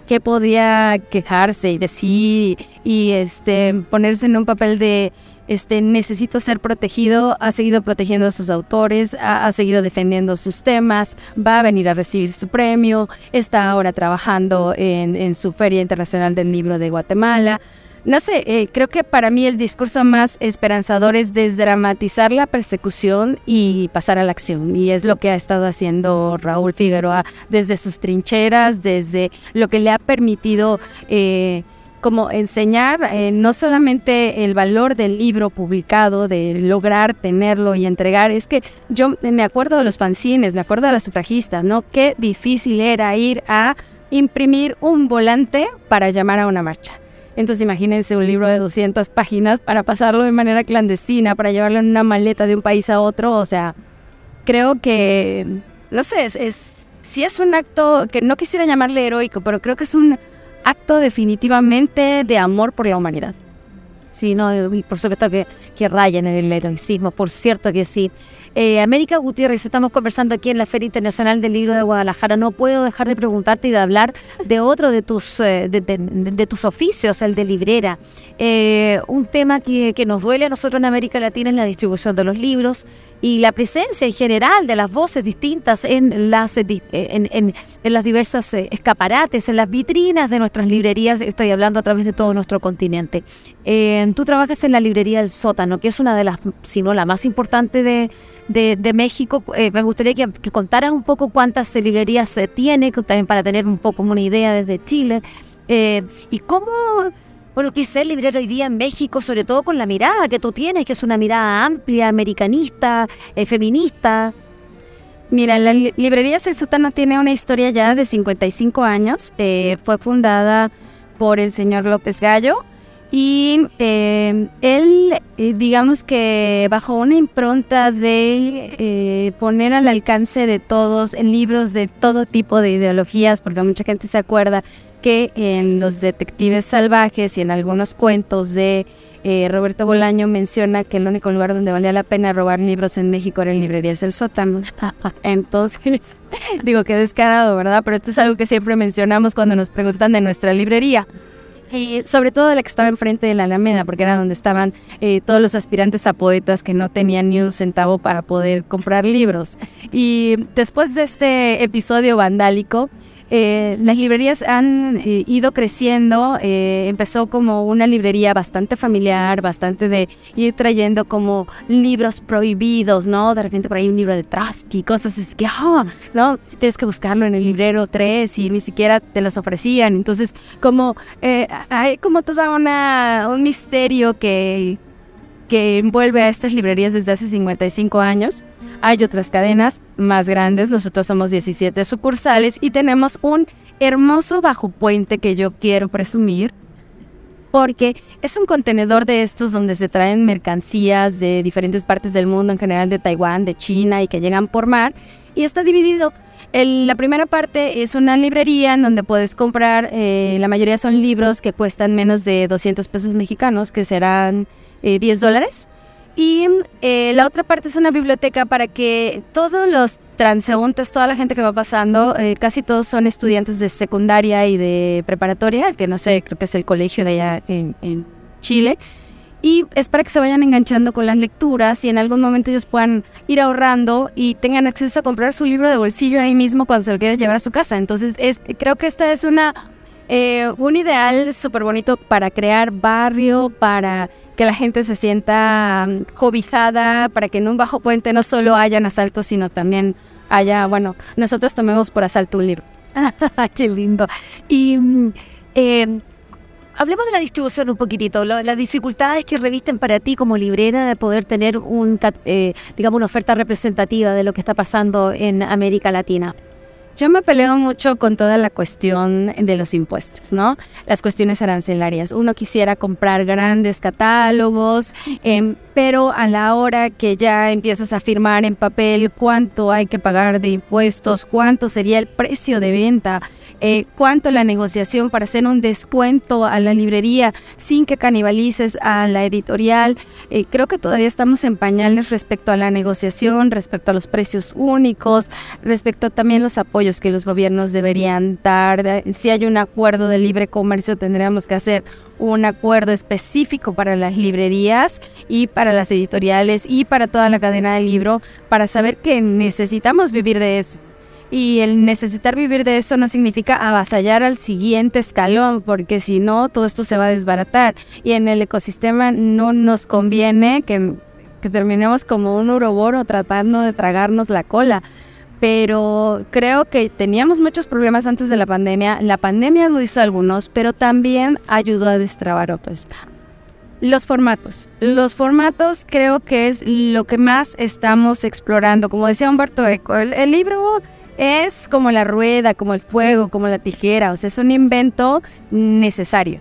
B: que podía quejarse y decir y este ponerse en un papel de este necesito ser protegido, ha seguido protegiendo a sus autores, ha, seguido defendiendo sus temas, va a venir a recibir su premio, está ahora trabajando en, en su Feria Internacional del Libro de Guatemala. No sé, eh, creo que para mí el discurso más esperanzador es desdramatizar la persecución y pasar a la acción. Y es lo que ha estado haciendo Raúl Figueroa desde sus trincheras, desde lo que le ha permitido... Eh, como enseñar eh, no solamente el valor del libro publicado, de lograr tenerlo y entregar, es que yo me acuerdo de los fanzines, me acuerdo de las sufragistas, ¿no? Qué difícil era ir a imprimir un volante para llamar a una marcha. Entonces imagínense un libro de 200 páginas para pasarlo de manera clandestina, para llevarlo en una maleta de un país a otro. O sea, creo que, no sé, es, es sí es un acto que no quisiera llamarle heroico, pero creo que es un acto definitivamente de amor por la humanidad.
A: Sí, no, y por supuesto que, que rayan en el heroicismo, por cierto que sí. Eh, América Gutiérrez, estamos conversando aquí en la Feria Internacional del Libro de Guadalajara. No puedo dejar de preguntarte y de hablar de otro de tus, eh, de, tus oficios, el de librera. Eh, un tema que, que nos duele a nosotros en América Latina es la distribución de los libros y la presencia en general de las voces distintas en las, en, en, en las diversas escaparates, en las vitrinas de nuestras librerías. Estoy hablando a través de todo nuestro continente. tú trabajas en la librería del sótano, que es una de las, si no la más importante de de, México. Eh, me gustaría que, contaras un poco cuántas librerías se tiene, también para tener un poco una idea desde Chile. Eh, y cómo, bueno, qué es el librero hoy día en México, sobre todo con la mirada que tú tienes, que es una mirada amplia, americanista, eh, feminista.
B: Mira, la librería Sotano tiene una historia ya de 55 años. fue fundada por el señor López Gallo y eh, él, eh, digamos que bajo una impronta de eh, poner al alcance de todos en libros de todo tipo de ideologías, porque mucha gente se acuerda que en los detectives salvajes y en algunos cuentos de Roberto Bolaño menciona que el único lugar donde valía la pena robar libros en México era en librerías del sótano. (laughs) Entonces, (laughs) digo que descarado, ¿verdad? Pero esto es algo que siempre mencionamos cuando nos preguntan de nuestra librería. Y sobre todo la que estaba enfrente de la Alameda, porque era donde estaban eh, todos los aspirantes a poetas que no tenían ni un centavo para poder comprar libros. Y después de este episodio vandálico, eh, las librerías han eh, ido creciendo. Eh, empezó como una librería bastante familiar, bastante de ir trayendo como libros prohibidos, ¿no? De repente por ahí un libro de Trotsky, cosas así que, ah, ¿no? Tienes que buscarlo en el librero 3 y ni siquiera te los ofrecían. Entonces, como hay como toda una un misterio que que envuelve a estas librerías desde hace 55 años. Hay otras cadenas más grandes, nosotros somos 17 sucursales y tenemos un hermoso bajo puente que yo quiero presumir porque es un contenedor de estos donde se traen mercancías de diferentes partes del mundo, en general de Taiwán, de China y que llegan por mar y está dividido. la primera parte es una librería en donde puedes comprar, eh, la mayoría son libros que cuestan menos de 200 pesos mexicanos, que serán 10 eh, dólares. Y eh, la otra parte es una biblioteca para que todos los transeúntes, toda la gente que va pasando, eh, casi todos son estudiantes de secundaria y de preparatoria, que no sé, creo que es el colegio de allá en, en Chile. Y es para que se vayan enganchando con las lecturas y en algún momento ellos puedan ir ahorrando y tengan acceso a comprar su libro de bolsillo ahí mismo cuando se lo quieran llevar a su casa. Entonces, es, creo que esta es una eh, un ideal súper bonito para crear barrio, para que la gente se sienta um, cobijada, para que en un bajo puente no solo hayan asaltos, sino también haya, bueno, nosotros tomemos por asalto un libro. (laughs)
A: Qué lindo. Y mm, eh, hablemos de la distribución un poquitito, las dificultades que revisten para ti como librera de poder tener un, eh, digamos, una oferta representativa de lo que está pasando en América Latina.
B: Yo me peleo mucho con toda la cuestión de los impuestos, ¿no? Las cuestiones arancelarias. Uno quisiera comprar grandes catálogos, em, pero a la hora que ya empiezas a firmar en papel cuánto hay que pagar de impuestos, cuánto sería el precio de venta, eh, cuánto la negociación para hacer un descuento a la librería sin que canibalices a la editorial. Eh, creo que todavía estamos en pañales respecto a la negociación, respecto a los precios únicos, respecto también los apoyos que los gobiernos deberían dar. Si hay un acuerdo de libre comercio, tendríamos que hacer un acuerdo específico para las librerías y para las editoriales y para toda la cadena del libro para saber que necesitamos vivir de eso. Y el necesitar vivir de eso no significa avasallar al siguiente escalón, porque si no, todo esto se va a desbaratar. Y en el ecosistema no nos conviene que, terminemos como un uroboro tratando de tragarnos la cola pero creo que teníamos muchos problemas antes de la pandemia. La pandemia agudizó algunos, pero también ayudó a destrabar otros. Los formatos. Los formatos creo que es lo que más estamos explorando. Como decía Humberto Eco, el libro es como la rueda, como el fuego, como la tijera, o sea, es un invento necesario.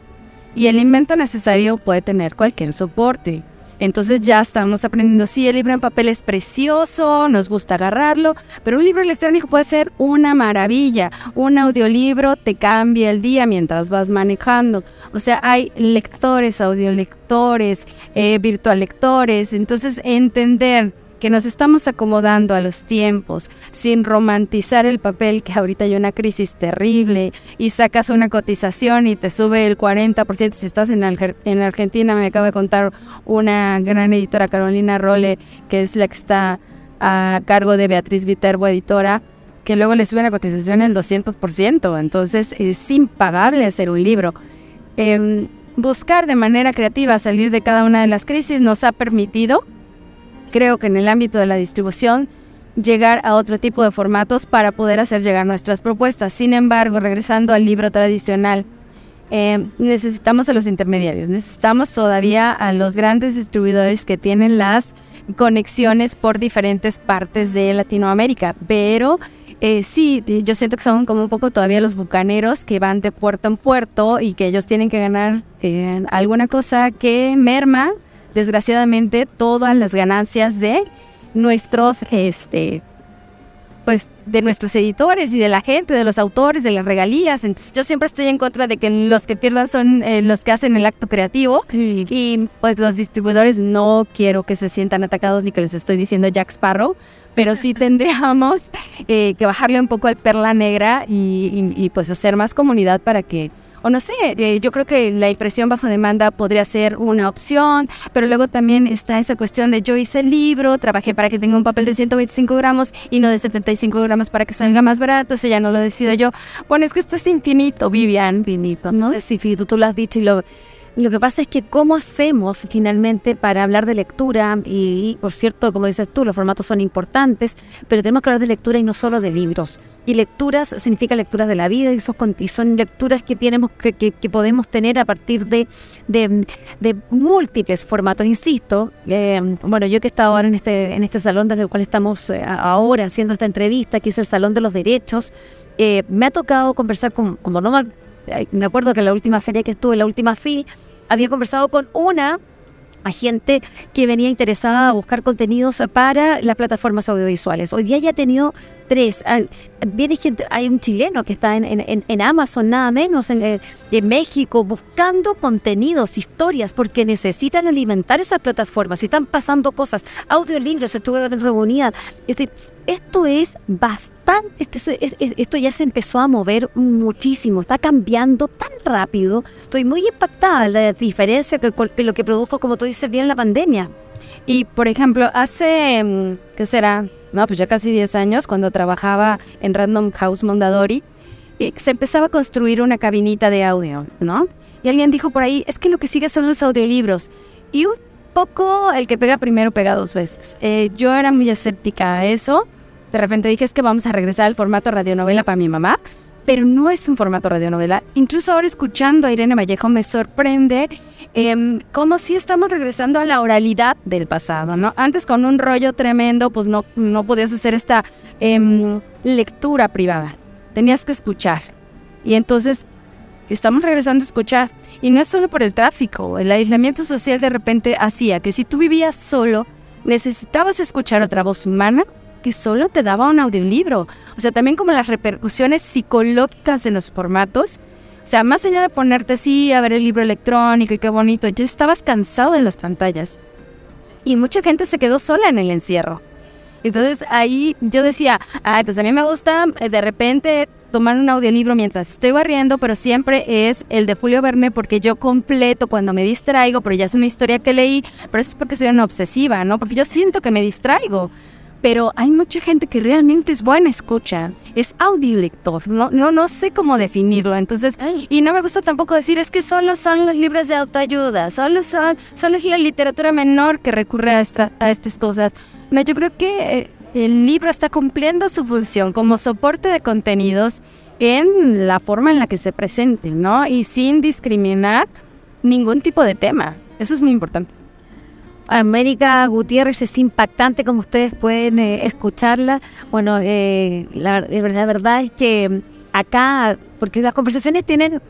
B: Y el invento necesario puede tener cualquier soporte. Entonces ya estamos aprendiendo, sí, el libro en papel es precioso, nos gusta agarrarlo, pero un libro electrónico puede ser una maravilla. Un audiolibro te cambia el día mientras vas manejando. O sea, hay lectores, audiolectores, eh, virtual lectores. Entonces, entender que nos estamos acomodando a los tiempos sin romantizar el papel que ahorita hay una crisis terrible y sacas una cotización y te sube el 40% si estás en, en Argentina. Me acaba de contar una gran editora Carolina Role que es la que está a cargo de Beatriz Viterbo editora que luego le sube la cotización el 200% entonces es impagable hacer un libro. Em, buscar de manera creativa salir de cada una de las crisis nos ha permitido creo que en el ámbito de la distribución llegar a otro tipo de formatos para poder hacer llegar nuestras propuestas. Sin embargo, regresando al libro tradicional, eh, necesitamos a los intermediarios, necesitamos todavía a los grandes distribuidores que tienen las conexiones por diferentes partes de Latinoamérica, pero eh, sí, yo siento que son como un poco todavía los bucaneros que van de puerto en puerto y que ellos tienen que ganar eh, alguna cosa que merma desgraciadamente todas las ganancias de nuestros este pues de nuestros editores y de la gente, de los autores, de las regalías. Entonces yo siempre estoy en contra de que los que pierdan son eh, los que hacen el acto creativo y pues los distribuidores no quiero que se sientan atacados ni que les estoy diciendo Jack Sparrow, pero sí (laughs) tendríamos eh, que bajarle un poco al perla negra y pues hacer más comunidad para que o no sé, eh, yo creo que la impresión bajo demanda podría ser una opción, pero luego también está esa cuestión de yo hice el libro, trabajé para que tenga un papel de 125 gramos y no de 75 gramos para que salga más barato, eso ya no lo decido yo. Bueno, es que esto es infinito, Vivian.
A: Infinito, ¿no? Es infinito, tú lo has dicho y lo lo que pasa es que cómo hacemos finalmente para hablar de lectura, y, por cierto, como dices tú, los formatos son importantes, pero tenemos que hablar de lectura y no solo de libros. Y lecturas significa lecturas de la vida y, son lecturas que, tenemos, que, que, podemos tener a partir de, de, múltiples formatos. Insisto, eh, bueno, yo que he estado ahora en este, en este salón desde el cual estamos eh, ahora haciendo esta entrevista, que es el Salón de los Derechos, eh, me ha tocado conversar con, como no me acuerdo que en la última feria que estuve, en la última FIL, había conversado con una a gente que venía interesada a buscar contenidos para las plataformas audiovisuales. Hoy día ya ha tenido tres. Viene gente, hay un chileno que está en, en, en Amazon, nada menos, en, eh, en, México, buscando contenidos, historias, porque necesitan alimentar esas plataformas. Y están pasando cosas, audiolibros, estuve reunida. Es esto es bastante, esto, ya se empezó a mover muchísimo, está cambiando tan rápido. Estoy muy impactada de la diferencia que, que lo que produjo, como tú dices bien, la pandemia.
B: Y, por ejemplo, hace, mm, ¿qué será? No, pues ya casi 10 años, cuando trabajaba en Random House Mondadori, se empezaba a construir una cabinita de audio, ¿no? Y alguien dijo por ahí, es que lo que sigue son los audiolibros. Y un poco el que pega primero pega dos veces. Eh, yo era muy escéptica a eso. De repente dije, es que vamos a regresar al formato radionovela para mi mamá pero no es un formato radionovela. Incluso ahora escuchando a Irene Vallejo me sorprende eh, como si estamos regresando a la oralidad del pasado, ¿no? Antes con un rollo tremendo, pues no, no podías hacer esta em, lectura privada, tenías que escuchar. Y entonces estamos regresando a escuchar. Y no es solo por el tráfico, el aislamiento social de repente hacía que si tú vivías solo, necesitabas escuchar otra voz humana que solo te daba un audiolibro. O sea, también como las repercusiones psicológicas en los formatos. O sea, más allá de ponerte así a ver el libro electrónico y qué bonito, ya estabas cansado de las pantallas. Y mucha gente se quedó sola en el encierro. Entonces ahí yo decía, ay, pues a mí me gusta eh, de repente tomar un audiolibro mientras estoy barriendo, pero siempre es el de Julio Verne porque yo completo cuando me distraigo, pero ya es una historia que leí, pero eso es porque soy una obsesiva, ¿no? Porque yo siento que me distraigo pero hay mucha gente que realmente es buena escucha, es audiolector, no, no, no sé cómo definirlo, entonces, y no me gusta tampoco decir es que solo son los libros de autoayuda, solo son, solo es la literatura menor que recurre a, a estas cosas. No, yo creo que eh, el libro está cumpliendo su función como soporte de contenidos en la forma en la que se presente, ¿no? Y sin discriminar ningún tipo de tema. Eso es muy importante.
A: América Gutiérrez es impactante, como ustedes pueden eh, escucharla. Bueno, eh, la, verdad es que acá, porque las conversaciones tienen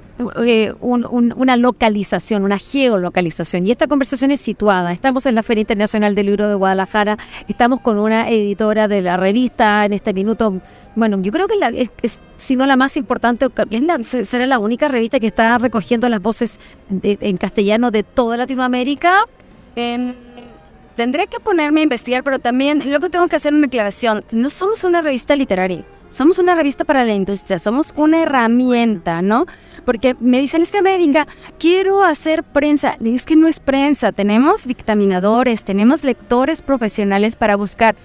A: eh, una localización, una geolocalización. Y esta conversación es situada. Estamos en la Feria Internacional del Libro de Guadalajara, estamos con una editora de la revista en este minuto. Bueno, yo creo que la, es, si no la más importante, es será la única revista que está recogiendo las voces en castellano de toda Latinoamérica.
B: Tendré que ponerme a investigar, pero también luego tengo que hacer una declaración. No somos una revista literaria somos una revista para la industria, somos una herramienta, ¿no? Porque me dicen, es que me venga, quiero hacer prensa. Es que no es prensa, tenemos dictaminadores, tenemos lectores profesionales para buscar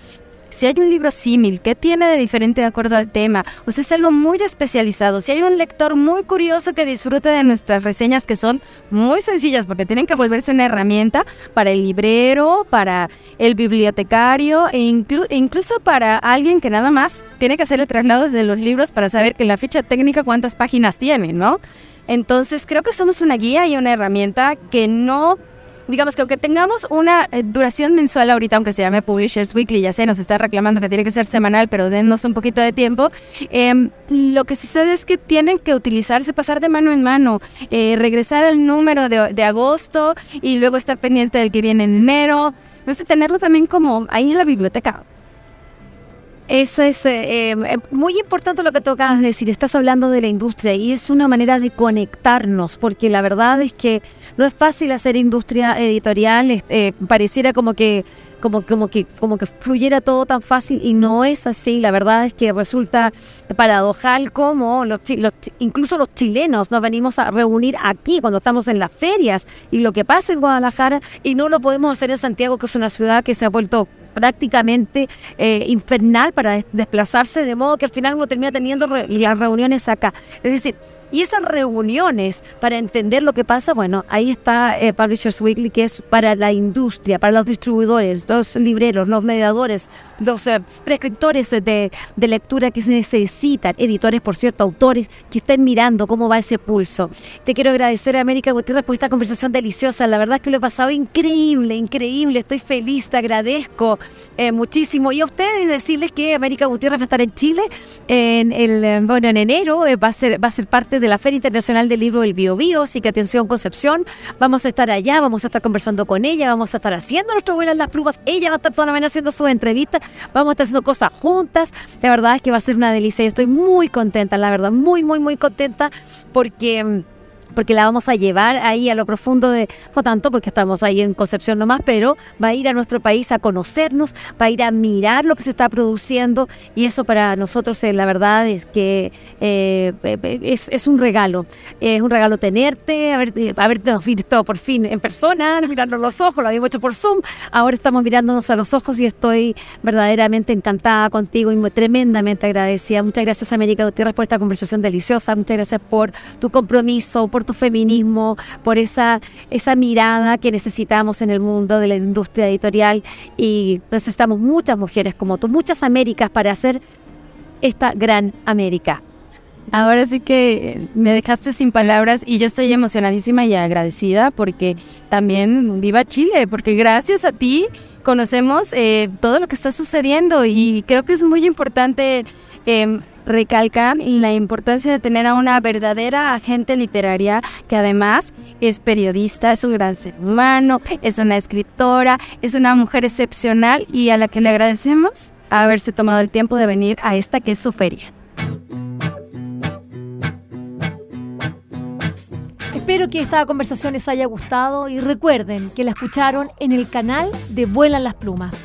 B: si hay un libro símil, ¿qué tiene de diferente de acuerdo al tema? O sea, es algo muy especializado. Si hay un lector muy curioso que disfrute de nuestras reseñas, que son muy sencillas, porque tienen que volverse una herramienta para el librero, para el bibliotecario, e incluso para alguien que nada más tiene que hacer el traslado de los libros para saber que la ficha técnica cuántas páginas tiene, ¿no? Entonces, creo que somos una guía y una herramienta que no digamos que aunque tengamos una eh, duración mensual ahorita, aunque se llame Publishers Weekly, ya sé, nos está reclamando que tiene que ser semanal, pero dennos un poquito de tiempo, em, lo que sucede es que tienen que utilizarse, pasar de mano en mano, eh, regresar al número de, de, agosto y luego estar pendiente del que viene en enero, no sé, tenerlo también como ahí en la biblioteca.
A: Eso es eh, eh, muy importante lo que tocas decir. Estás hablando de la industria y es una manera de conectarnos, porque la verdad es que no es fácil hacer industria editorial. Eh, pareciera como que como, como, que, como que fluyera todo tan fácil y no es así. La verdad es que resulta paradojal como los, los, incluso los chilenos nos venimos a reunir aquí cuando estamos en las ferias y lo que pasa en Guadalajara y no lo podemos hacer en Santiago, que es una ciudad que se ha vuelto prácticamente eh, infernal para desplazarse, de modo que al final uno termina teniendo las reuniones acá. Es decir, y esas reuniones para entender lo que pasa, bueno, ahí está eh, Publishers Weekly, que es para la industria, para los distribuidores, los libreros, los mediadores, los eh, prescriptores de, lectura que se necesitan, editores, por cierto, autores que estén mirando cómo va ese pulso. Te quiero agradecer a América Gutiérrez por esta conversación deliciosa. La verdad es que lo he pasado increíble, increíble. Estoy feliz, te agradezco eh, muchísimo. Y a ustedes decirles que América Gutiérrez va a estar en Chile en el, bueno, en enero, va a ser, va a ser parte de la Feria Internacional del Libro del Bio Bio, así que atención Concepción, vamos a estar allá, vamos a estar conversando con ella, vamos a estar haciendo nuestro vuelo en las plumas, ella va a estar mañana haciendo sus entrevistas, vamos a estar haciendo cosas juntas, la verdad es que va a ser una delicia, yo estoy muy contenta, la verdad, muy, muy, muy contenta porque mm, porque la vamos a llevar ahí a lo profundo de, no tanto porque estamos ahí en Concepción nomás, pero va a ir a nuestro país a conocernos, va a ir a mirar lo que se está produciendo y eso para nosotros eh, la verdad es que eh, es, es, un regalo, es un regalo tenerte, haber, haberte visto por fin en persona, mirarnos los ojos, lo habíamos hecho por Zoom, ahora estamos mirándonos a los ojos y estoy verdaderamente encantada contigo y tremendamente agradecida. Muchas gracias América Gutiérrez por esta conversación deliciosa, muchas gracias por tu compromiso, por tu feminismo, por esa, esa mirada que necesitamos en el mundo de la industria editorial y necesitamos muchas mujeres como tú, muchas Américas para hacer esta gran América.
B: Ahora sí que me dejaste sin palabras y yo estoy emocionadísima y agradecida porque también viva Chile, porque gracias a ti conocemos eh, todo lo que está sucediendo y creo que es muy importante eh, recalcar la importancia de tener a una verdadera agente literaria que además es periodista, es un gran ser humano, es una escritora, es una mujer excepcional y a la que le agradecemos haberse tomado el tiempo de venir a esta que es su feria.
A: Espero que esta conversación les haya gustado y recuerden que la escucharon en el canal de Vuelan las Plumas.